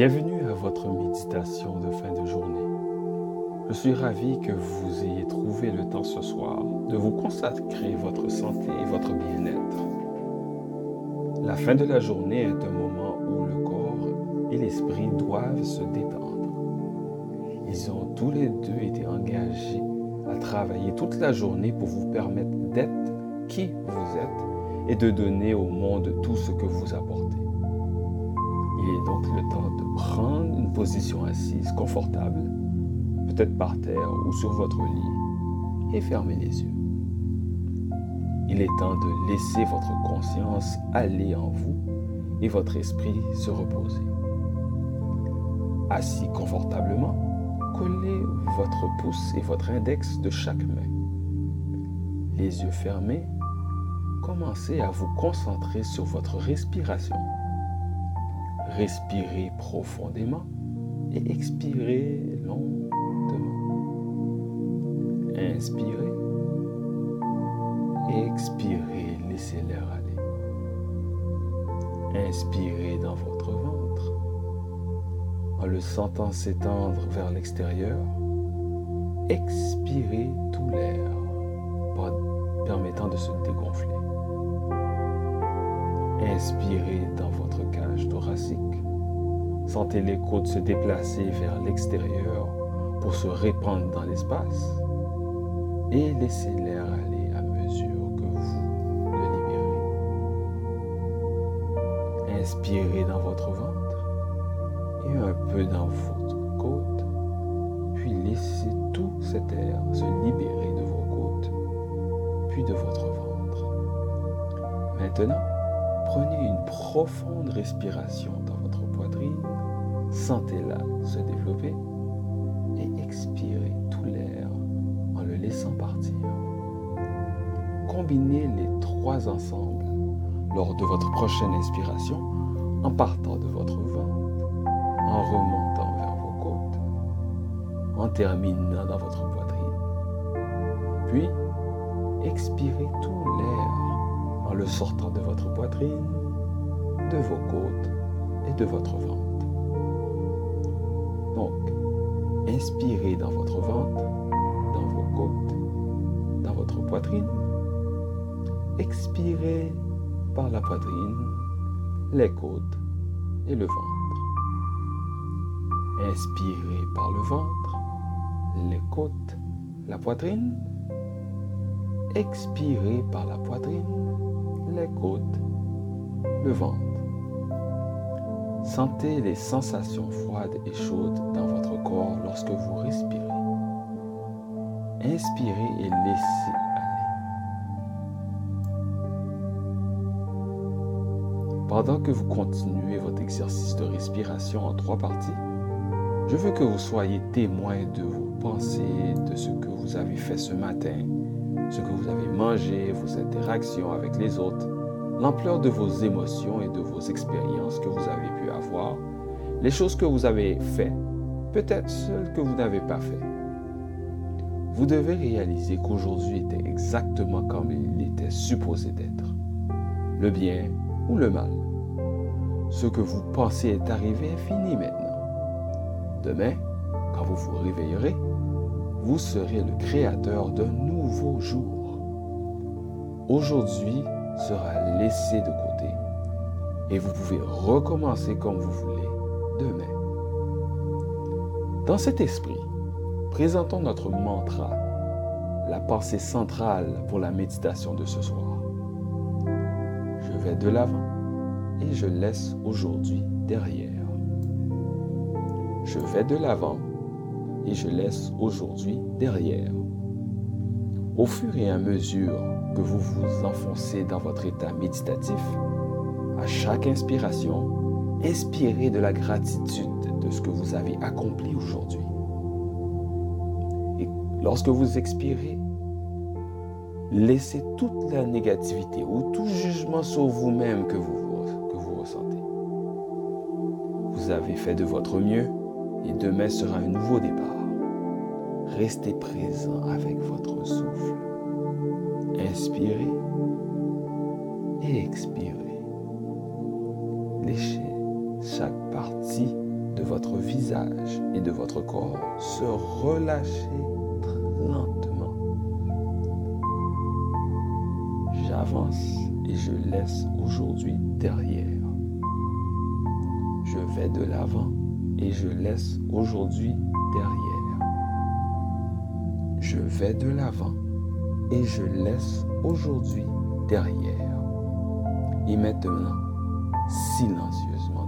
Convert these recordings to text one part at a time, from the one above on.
Bienvenue à votre méditation de fin de journée. Je suis ravi que vous ayez trouvé le temps ce soir de vous consacrer votre santé et votre bien-être. La fin de la journée est un moment où le corps et l'esprit doivent se détendre. Ils ont tous les deux été engagés à travailler toute la journée pour vous permettre d'être qui vous êtes et de donner au monde tout ce que vous apportez. Il est donc le temps de prendre une position assise confortable, peut-être par terre ou sur votre lit, et fermer les yeux. Il est temps de laisser votre conscience aller en vous et votre esprit se reposer. Assis confortablement, collez votre pouce et votre index de chaque main. Les yeux fermés, commencez à vous concentrer sur votre respiration. Respirez profondément et expirez lentement. Inspirez et expirez, laissez l'air aller. Inspirez dans votre ventre en le sentant s'étendre vers l'extérieur. Expirez tout l'air permettant de se dégonfler. Inspirez dans votre cage thoracique. Sentez les côtes se déplacer vers l'extérieur pour se répandre dans l'espace et laissez l'air aller à mesure que vous le libérez. Inspirez dans votre ventre et un peu dans votre côte, puis laissez tout cet air se libérer de vos côtes, puis de votre ventre. Maintenant, Prenez une profonde respiration dans votre poitrine, sentez-la se développer et expirez tout l'air en le laissant partir. Combinez les trois ensemble lors de votre prochaine inspiration en partant de votre ventre, en remontant vers vos côtes, en terminant dans votre poitrine. Puis, expirez tout l'air en le sortant de votre poitrine, de vos côtes et de votre ventre. Inspirez dans votre ventre, dans vos côtes, dans votre poitrine. Expirez par la poitrine, les côtes et le ventre. Inspirez par le ventre, les côtes, la poitrine. Expirez par la poitrine, les côtes, le ventre. Sentez les sensations froides et chaudes dans votre corps lorsque vous respirez. Inspirez et laissez aller. Pendant que vous continuez votre exercice de respiration en trois parties, je veux que vous soyez témoin de vos pensées, de ce que vous avez fait ce matin, ce que vous avez mangé, vos interactions avec les autres, l'ampleur de vos émotions et de vos expériences que vous avez pu avoir, les choses que vous avez faites, peut-être celles que vous n'avez pas faites. Vous devez réaliser qu'aujourd'hui était exactement comme il était supposé d'être. Le bien ou le mal. Ce que vous pensez est arrivé est fini maintenant. Demain, quand vous vous réveillerez, vous serez le créateur d'un nouveau jour. Aujourd'hui sera laissé de côté et vous pouvez recommencer comme vous voulez demain. Dans cet esprit, présentons notre mantra, la pensée centrale pour la méditation de ce soir. Je vais de l'avant et je laisse aujourd'hui derrière. Je vais de l'avant et je laisse aujourd'hui derrière. Au fur et à mesure que vous vous enfoncez dans votre état méditatif, à chaque inspiration, inspirez de la gratitude de ce que vous avez accompli aujourd'hui. Et lorsque vous expirez, laissez toute la négativité ou tout jugement sur vous-même que vous, que vous ressentez. Vous avez fait de votre mieux et demain sera un nouveau départ. Restez présent avec votre souffle. Et expirez. Léchez chaque partie de votre visage et de votre corps se relâcher lentement. J'avance et je laisse aujourd'hui derrière. Je vais de l'avant et je laisse aujourd'hui derrière. Je vais de l'avant et je laisse aujourd'hui derrière. Et maintenant, silencieusement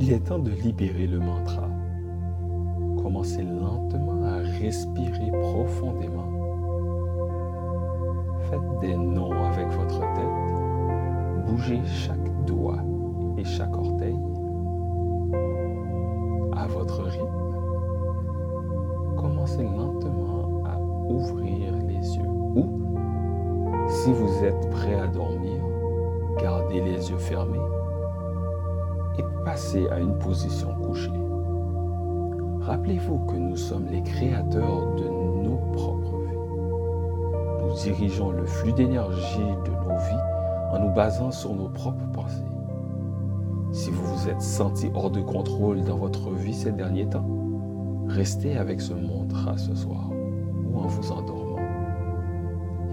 Il est temps de libérer le mantra. Commencez lentement à respirer profondément. Faites des noms avec votre tête. Bougez chaque doigt et chaque orteil à votre rythme. Commencez lentement à ouvrir les yeux. Ou, si vous êtes prêt à dormir, gardez les yeux fermés et passez à une position couchée. Rappelez-vous que nous sommes les créateurs de nos propres vies. Nous dirigeons le flux d'énergie de nos vies en nous basant sur nos propres pensées. Si vous vous êtes senti hors de contrôle dans votre vie ces derniers temps, restez avec ce mantra ce soir ou en vous endormant.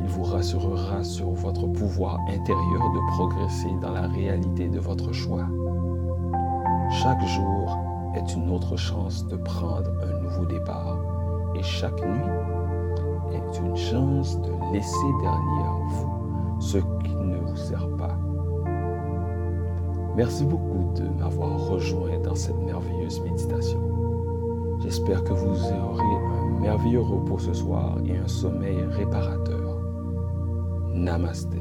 Il vous rassurera sur votre pouvoir intérieur de progresser dans la réalité de votre choix. Chaque jour est une autre chance de prendre un nouveau départ et chaque nuit est une chance de laisser derrière vous ce qui ne vous sert pas. Merci beaucoup de m'avoir rejoint dans cette merveilleuse méditation. J'espère que vous aurez un merveilleux repos ce soir et un sommeil réparateur. Namaste.